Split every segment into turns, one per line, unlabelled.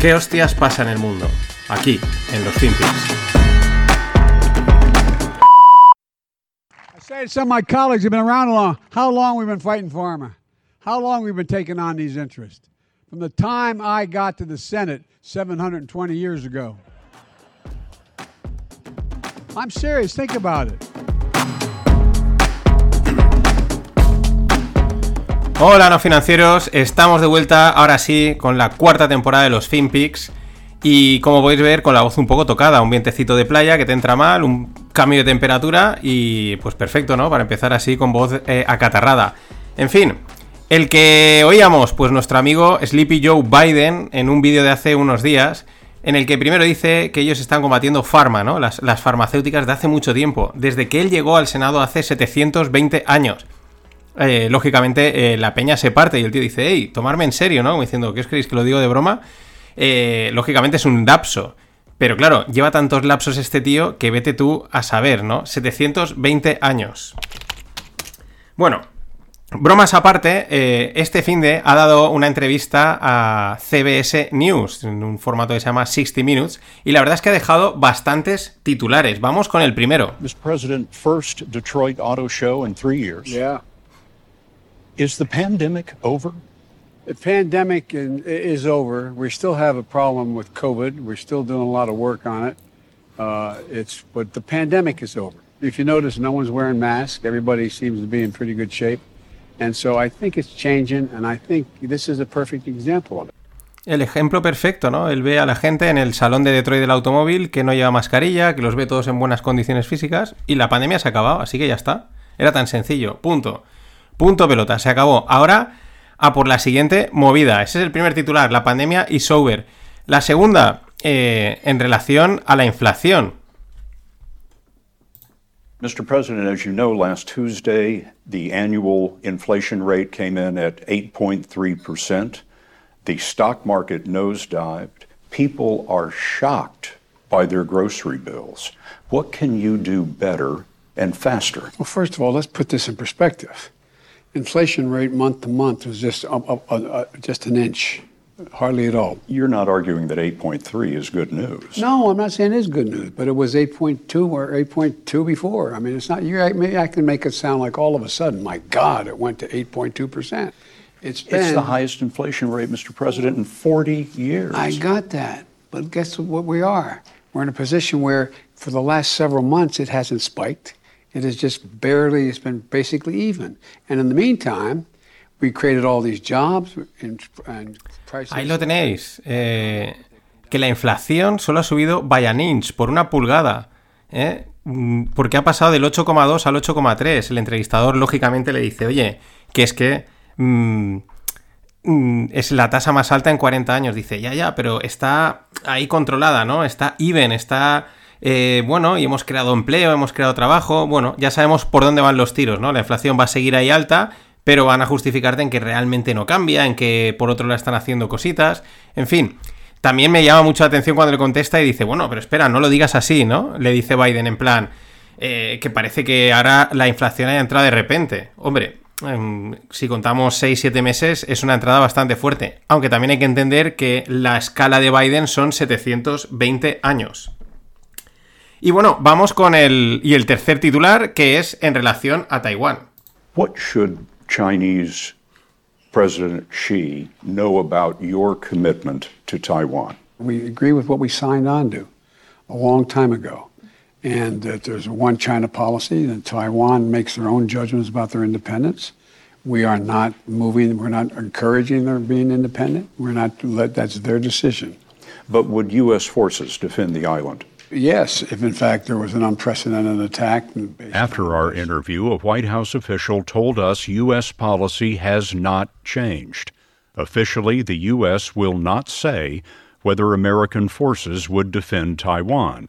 ¿Qué hostias pasa en el mundo? Aquí, en los FinPix.
say to some of my colleagues have been around a long. How long we've been fighting pharma? How long we've been taking on these interests? From the time I got to the Senate 720 years ago. I'm serious. Think about it.
Hola, no financieros. Estamos de vuelta ahora sí con la cuarta temporada de los FinPix. Y como podéis ver, con la voz un poco tocada, un vientecito de playa que te entra mal, un cambio de temperatura y pues perfecto, ¿no? Para empezar así con voz eh, acatarrada. En fin, el que oíamos, pues nuestro amigo Sleepy Joe Biden en un vídeo de hace unos días, en el que primero dice que ellos están combatiendo farma, ¿no? Las, farmacéuticas de hace mucho tiempo, desde que él llegó al Senado hace 720 años. Eh, lógicamente eh, la peña se parte y el tío dice, hey, tomarme en serio, ¿no? Como diciendo, ¿qué os creéis que lo digo de broma? Eh, lógicamente es un lapso. Pero claro, lleva tantos lapsos este tío que vete tú a saber, ¿no? 720 años. Bueno, bromas aparte, eh, este fin de ha dado una entrevista a CBS News, en un formato que se llama 60 Minutes, y la verdad es que ha dejado bastantes titulares. Vamos con el primero.
Mr. President, first Detroit Auto Show in three years.
Yeah.
Is the pandemic over?
The pandemic is over. We still have a problem with COVID. We're still doing a lot of work on it. Uh, it's but the pandemic is over. If you notice, no one's wearing masks. Everybody seems to be in pretty good shape, and so I think it's changing. And I think this is a perfect example of it.
El ejemplo perfecto, ¿no? Él ve a la gente en el salón de Detroit del automóvil que no lleva mascarilla, que los ve todos en buenas condiciones físicas y la pandemia se ha acabado, así que ya está. Era tan sencillo, punto. Punto pelota, se acabó. Ahora a por la siguiente movida. Ese es el primer titular, la pandemia y over. La segunda, eh, en relación a la inflación.
Mr. President, as you know, last Tuesday, the annual inflation rate came in at 8.3%. The stock market nosedived. People are shocked by their grocery bills. What can you do better and faster?
Well, first of all, let's put this in perspective. Inflation rate month to month was just uh, uh, uh, just an inch, hardly at all.
You're not arguing that 8.3 is good news.
No, I'm not saying it is good news, but it was 8.2 or 8.2 before. I mean, it's not. You maybe I can make it sound like all of a sudden, my God, it went to 8.2 percent.
It's, been, it's the highest inflation rate, Mr. President, in 40 years.
I got that, but guess what we are? We're in a position where, for the last several months, it hasn't spiked. It is just barely, it's been basically even. And in the meantime, we created all these jobs and, prices.
Ahí lo tenéis. Eh, que la inflación solo ha subido by an inch, por una pulgada. ¿eh? Mm, porque ha pasado del 8,2 al 8,3. El entrevistador, lógicamente, le dice, oye, que es que mmm, es la tasa más alta en 40 años. Dice, ya, ya, pero está ahí controlada, ¿no? Está even, está eh, bueno, y hemos creado empleo, hemos creado trabajo, bueno, ya sabemos por dónde van los tiros, ¿no? La inflación va a seguir ahí alta, pero van a justificarte en que realmente no cambia, en que por otro lado están haciendo cositas, en fin. También me llama mucho la atención cuando le contesta y dice, bueno, pero espera, no lo digas así, ¿no? Le dice Biden en plan, eh, que parece que ahora la inflación haya entrado de repente. Hombre, em, si contamos 6-7 meses, es una entrada bastante fuerte. Aunque también hay que entender que la escala de Biden son 720 años. Y bueno, vamos con el, y el tercer titular, que es en relación a Taiwán.
What should Chinese President Xi know about your commitment to Taiwan?
We agree with what we signed on to a long time ago. And that there's a one China policy, and Taiwan makes their own judgments about their independence. We are not moving, we're not encouraging their being independent. We're not, that's their decision.
But would U.S. forces defend the island?
Yes, if in fact there was an unprecedented attack.
After our interview, a White House official told us U.S. policy has not changed. Officially, the U.S. will not say whether American forces would defend Taiwan,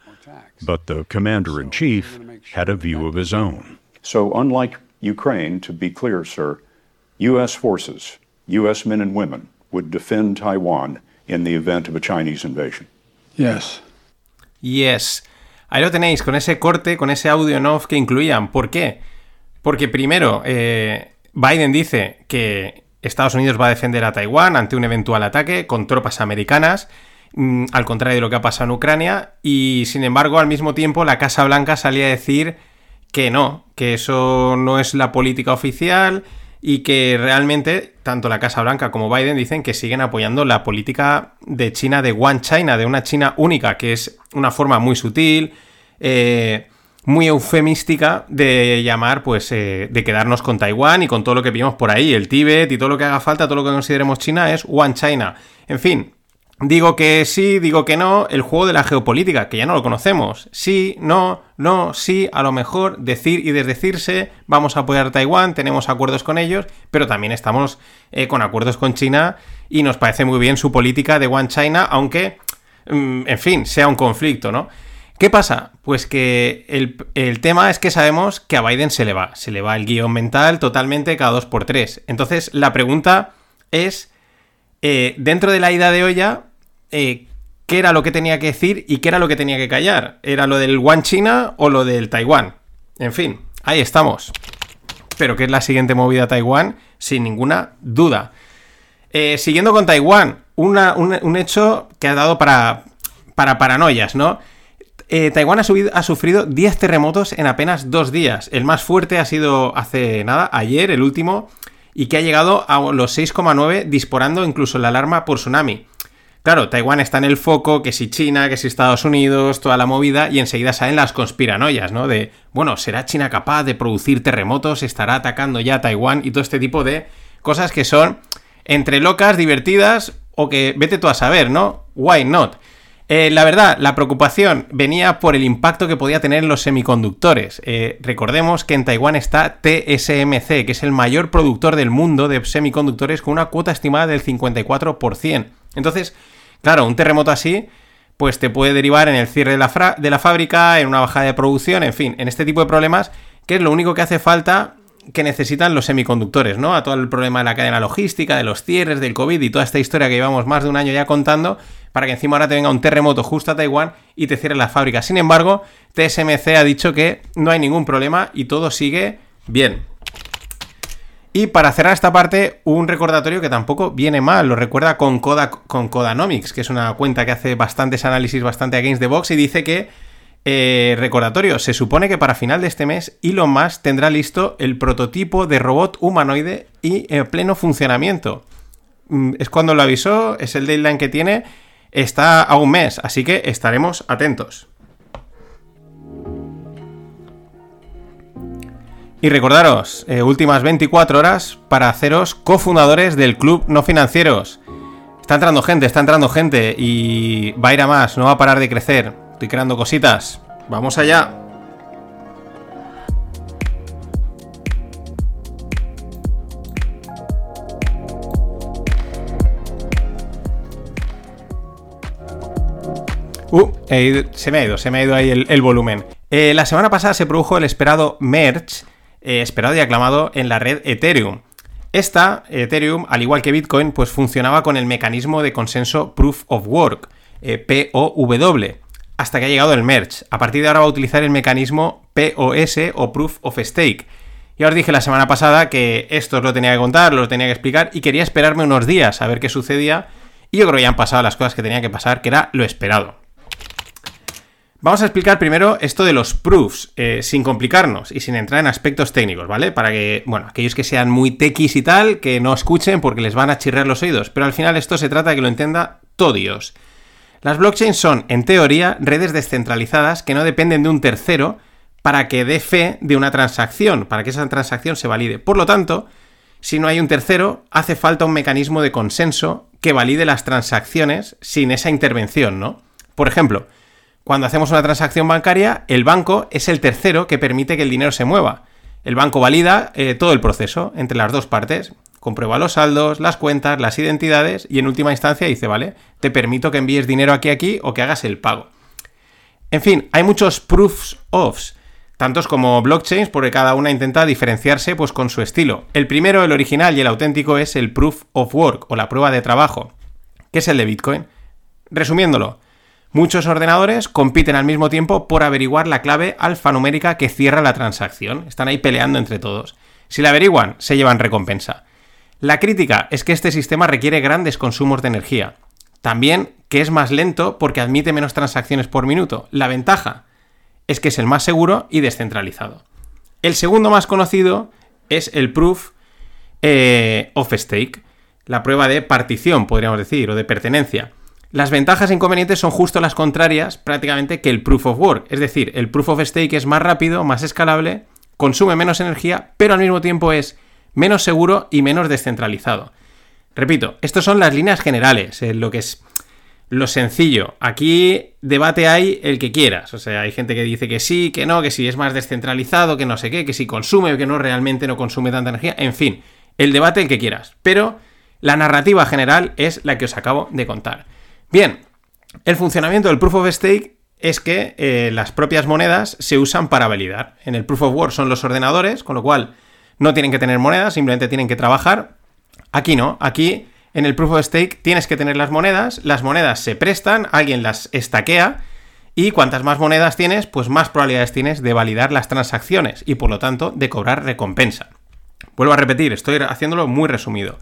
but the commander in chief had a view of his own.
So, unlike Ukraine, to be clear, sir, U.S. forces, U.S. men and women, would defend Taiwan in the event of a Chinese invasion.
Yes.
Yes. Ahí lo tenéis, con ese corte, con ese audio en off que incluían. ¿Por qué? Porque primero, eh, Biden dice que Estados Unidos va a defender a Taiwán ante un eventual ataque con tropas americanas. mm, al contrario de lo que ha pasado en Ucrania, y sin embargo, al mismo tiempo, la Casa Blanca salía a decir que no, que eso no es la política oficial y que realmente tanto la Casa Blanca como Biden dicen que siguen apoyando la política de China de One China, de una China única, que es una forma muy sutil, eh, muy eufemística de llamar, pues, eh, de quedarnos con Taiwán y con todo lo que vimos por ahí, el Tíbet y todo lo que haga falta, todo lo que consideremos China es One China. En fin, Digo que sí, digo que no, el juego de la geopolítica, que ya no lo conocemos. Sí, no, no, sí, a lo mejor decir y desdecirse, vamos a apoyar a Taiwán, tenemos acuerdos con ellos, pero también estamos eh, con acuerdos con China y nos parece muy bien su política de One China, aunque, mm, en fin, sea un conflicto, ¿no? ¿Qué pasa? Pues que el, tema es que sabemos que a Biden se le va, se le va el guion mental totalmente cada dos por tres. Entonces, la pregunta es, eh, dentro de la ida de olla, eh, qué era lo que tenía que decir y qué era lo que tenía que callar. ¿Era lo del One China o lo del Taiwán? En fin, ahí estamos. Pero ¿qué es la siguiente movida a Taiwán? Sin ninguna duda. Eh, siguiendo con Taiwán, un, hecho que ha dado para, para paranoias, ¿no? Eh, Taiwán ha, ha, sufrido 10 terremotos en apenas dos días. El más fuerte ha sido hace nada, ayer, el último, y que ha llegado a los 6,9, disparando incluso la alarma por tsunami. Claro, Taiwán está en el foco, que si China, que si Estados Unidos, toda la movida, y enseguida salen las conspiranoias, ¿no? De, bueno, ¿será China capaz de producir terremotos? ¿Estará atacando ya a Taiwán? Y todo este tipo de cosas que son entre locas, divertidas, o que vete tú a saber, ¿no? Why not? Eh, la verdad, la preocupación venía por el impacto que podía tener en los semiconductores. Eh, recordemos que en Taiwán está TSMC, que es el mayor productor del mundo de semiconductores con una cuota estimada del 54%. Entonces, claro, un terremoto así, pues te puede derivar en el cierre de la, de la fábrica, en una bajada de producción, en fin, en este tipo de problemas, que es lo único que hace falta que necesitan los semiconductores, ¿no? A todo el problema de la cadena logística, de los cierres, del COVID y toda esta historia que llevamos más de un año ya contando, para que encima ahora te venga un terremoto justo a Taiwán y te cierre la fábrica. Sin embargo, TSMC ha dicho que no hay ningún problema y todo sigue bien. Y para cerrar esta parte, un recordatorio que tampoco viene mal, lo recuerda con, Coda, con Codanomics, que es una cuenta que hace bastantes análisis bastante against the box y dice que, eh, recordatorio, se supone que para final de este mes Elon Musk tendrá listo el prototipo de robot humanoide y en pleno funcionamiento. Mm, es cuando lo avisó, es el deadline que tiene, está a un mes, así que estaremos atentos. Y recordaros, eh, últimas 24 horas para haceros cofundadores del Club No Financieros. Está entrando gente, está entrando gente y va a ir a más, no va a parar de crecer. Estoy creando cositas. Vamos allá. Uh, se me ha ido, se me ha ido ahí el, volumen. Eh, la semana pasada se produjo el esperado merge eh, esperado y aclamado en la red Ethereum. Esta, Ethereum, al igual que Bitcoin, pues funcionaba con el mecanismo de consenso Proof of Work, eh, POW, hasta que ha llegado el merge. A partir de ahora va a utilizar el mecanismo POS o Proof of Stake. Ya os dije la semana pasada que esto os lo tenía que contar, lo tenía que explicar y quería esperarme unos días a ver qué sucedía. Y yo creo que ya han pasado las cosas que tenía que pasar, que era lo esperado. Vamos a explicar primero esto de los proofs, eh, sin complicarnos y sin entrar en aspectos técnicos, ¿vale? Para que, bueno, aquellos que sean muy tequis y tal, que no escuchen porque les van a chirrar los oídos. Pero al final esto se trata de que lo entienda todo Dios. Las blockchains son, en teoría, redes descentralizadas que no dependen de un tercero para que dé fe de una transacción, para que esa transacción se valide. Por lo tanto, si no hay un tercero, hace falta un mecanismo de consenso que valide las transacciones sin esa intervención, ¿no? Por ejemplo, cuando hacemos una transacción bancaria, el banco es el tercero que permite que el dinero se mueva. El banco valida eh, todo el proceso entre las dos partes, comprueba los saldos, las cuentas, las identidades y en última instancia dice, vale, te permito que envíes dinero aquí aquí o que hagas el pago. En fin, hay muchos proofs ofs, tantos como blockchains, porque cada una intenta diferenciarse pues con su estilo. El primero, el original y el auténtico es el proof of work o la prueba de trabajo, que es el de Bitcoin. Resumiéndolo, Muchos ordenadores compiten al mismo tiempo por averiguar la clave alfanumérica que cierra la transacción. Están ahí peleando entre todos. Si la averiguan, se llevan recompensa. La crítica es que este sistema requiere grandes consumos de energía. También que es más lento porque admite menos transacciones por minuto. La ventaja es que es el más seguro y descentralizado. El segundo más conocido es el Proof eh, of Stake, la prueba de partición, podríamos decir, o de pertenencia. Las ventajas e inconvenientes son justo las contrarias prácticamente que el Proof of Work, es decir, el Proof of Stake es más rápido, más escalable, consume menos energía, pero al mismo tiempo es menos seguro y menos descentralizado. Repito, estas son las líneas generales, eh, lo que es lo sencillo. Aquí debate hay el que quieras. O sea, hay gente que dice que sí, que no, que si es más descentralizado, que no sé qué, que si consume o que no realmente no consume tanta energía. En fin, el debate el que quieras. Pero la narrativa general es la que os acabo de contar. Bien, el funcionamiento del Proof of Stake es que eh, las propias monedas se usan para validar. En el Proof of Work son los ordenadores, con lo cual no tienen que tener monedas, simplemente tienen que trabajar. Aquí no, aquí en el Proof of Stake tienes que tener las monedas, las monedas se prestan, alguien las estaquea y cuantas más monedas tienes, pues más probabilidades tienes de validar las transacciones y por lo tanto de cobrar recompensa. Vuelvo a repetir, estoy haciéndolo muy resumido.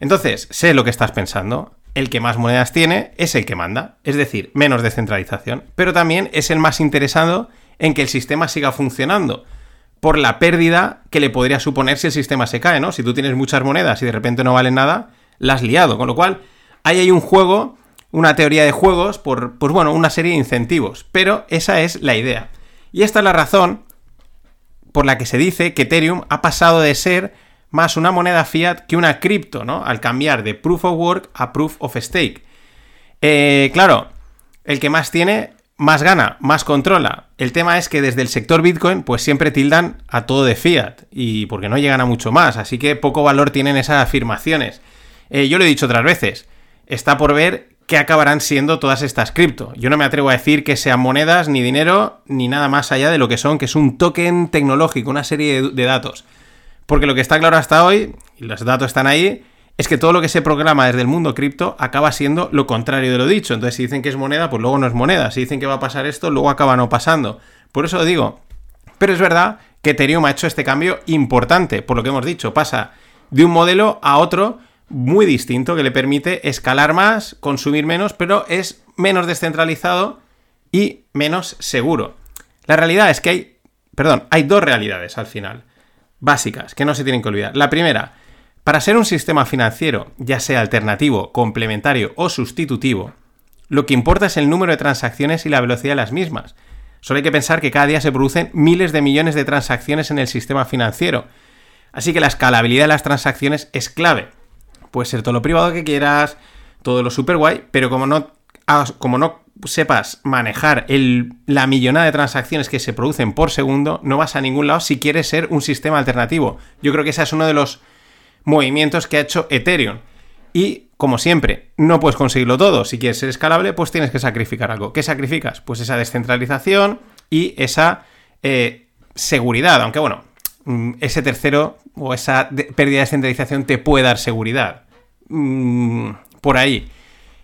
Entonces, sé lo que estás pensando. El que más monedas tiene es el que manda, es decir, menos descentralización, pero también es el más interesado en que el sistema siga funcionando, por la pérdida que le podría suponer si el sistema se cae, ¿no? Si tú tienes muchas monedas y de repente no valen nada, las has liado. Con lo cual, ahí hay un juego, una teoría de juegos, por, pues bueno, una serie de incentivos. Pero esa es la idea. Y esta es la razón por la que se dice que Ethereum ha pasado de ser más una moneda fiat que una cripto, ¿no? Al cambiar de proof of work a proof of stake. Eh, claro, el que más tiene, más gana, más controla. El tema es que desde el sector Bitcoin, pues siempre tildan a todo de fiat, y porque no llegan a mucho más, así que poco valor tienen esas afirmaciones. Eh, yo lo he dicho otras veces, está por ver qué acabarán siendo todas estas cripto. Yo no me atrevo a decir que sean monedas, ni dinero, ni nada más allá de lo que son, que es un token tecnológico, una serie de, datos. Porque lo que está claro hasta hoy, y los datos están ahí, es que todo lo que se programa desde el mundo cripto acaba siendo lo contrario de lo dicho. Entonces, si dicen que es moneda, pues luego no es moneda. Si dicen que va a pasar esto, luego acaba no pasando. Por eso lo digo. Pero es verdad que Ethereum ha hecho este cambio importante, por lo que hemos dicho. Pasa de un modelo a otro muy distinto que le permite escalar más, consumir menos, pero es menos descentralizado y menos seguro. La realidad es que hay, perdón, hay dos realidades al final, básicas, que no se tienen que olvidar. La primera, para ser un sistema financiero, ya sea alternativo, complementario o sustitutivo, lo que importa es el número de transacciones y la velocidad de las mismas. Solo hay que pensar que cada día se producen miles de millones de transacciones en el sistema financiero. Así que la escalabilidad de las transacciones es clave. Puede ser todo lo privado que quieras, todo lo super guay, pero como no, como no sepas manejar la millonada de transacciones que se producen por segundo, no vas a ningún lado si quieres ser un sistema alternativo. Yo creo que ese es uno de los movimientos que ha hecho Ethereum. Y, como siempre, no puedes conseguirlo todo. Si quieres ser escalable, pues tienes que sacrificar algo. ¿Qué sacrificas? Pues esa descentralización y esa eh, seguridad. Aunque bueno, mm, ese tercero o esa pérdida de descentralización te puede dar seguridad. Mm, por ahí.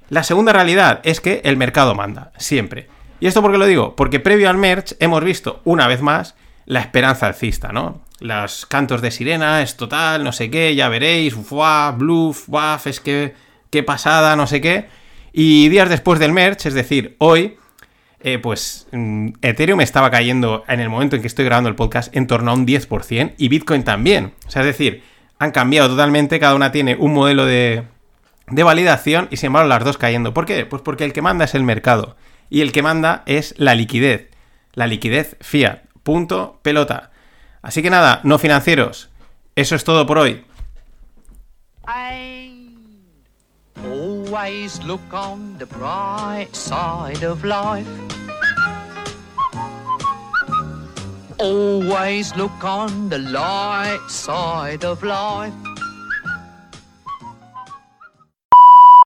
La segunda realidad es que el mercado manda, siempre. ¿Y esto por qué lo digo? Porque previo al merch hemos visto, una vez más, la esperanza alcista, ¿no? Los cantos de sirena, es total, no sé qué, ya veréis, fuá, bluff, waf, es que, qué pasada, no sé qué. Y días después del merch, es decir, hoy, eh, pues mm, Ethereum estaba cayendo en el momento en que estoy grabando el podcast en torno a un 10% y Bitcoin también. O sea, es decir, han cambiado totalmente, cada una tiene un modelo de, de validación y sin embargo las dos cayendo. ¿Por qué? Pues porque el que manda es el mercado y el que manda es la liquidez, la liquidez fiat. Punto, pelota. Así que nada, no financieros. Eso es todo por hoy. Always look on the bright side of life. Always look on the light side of life.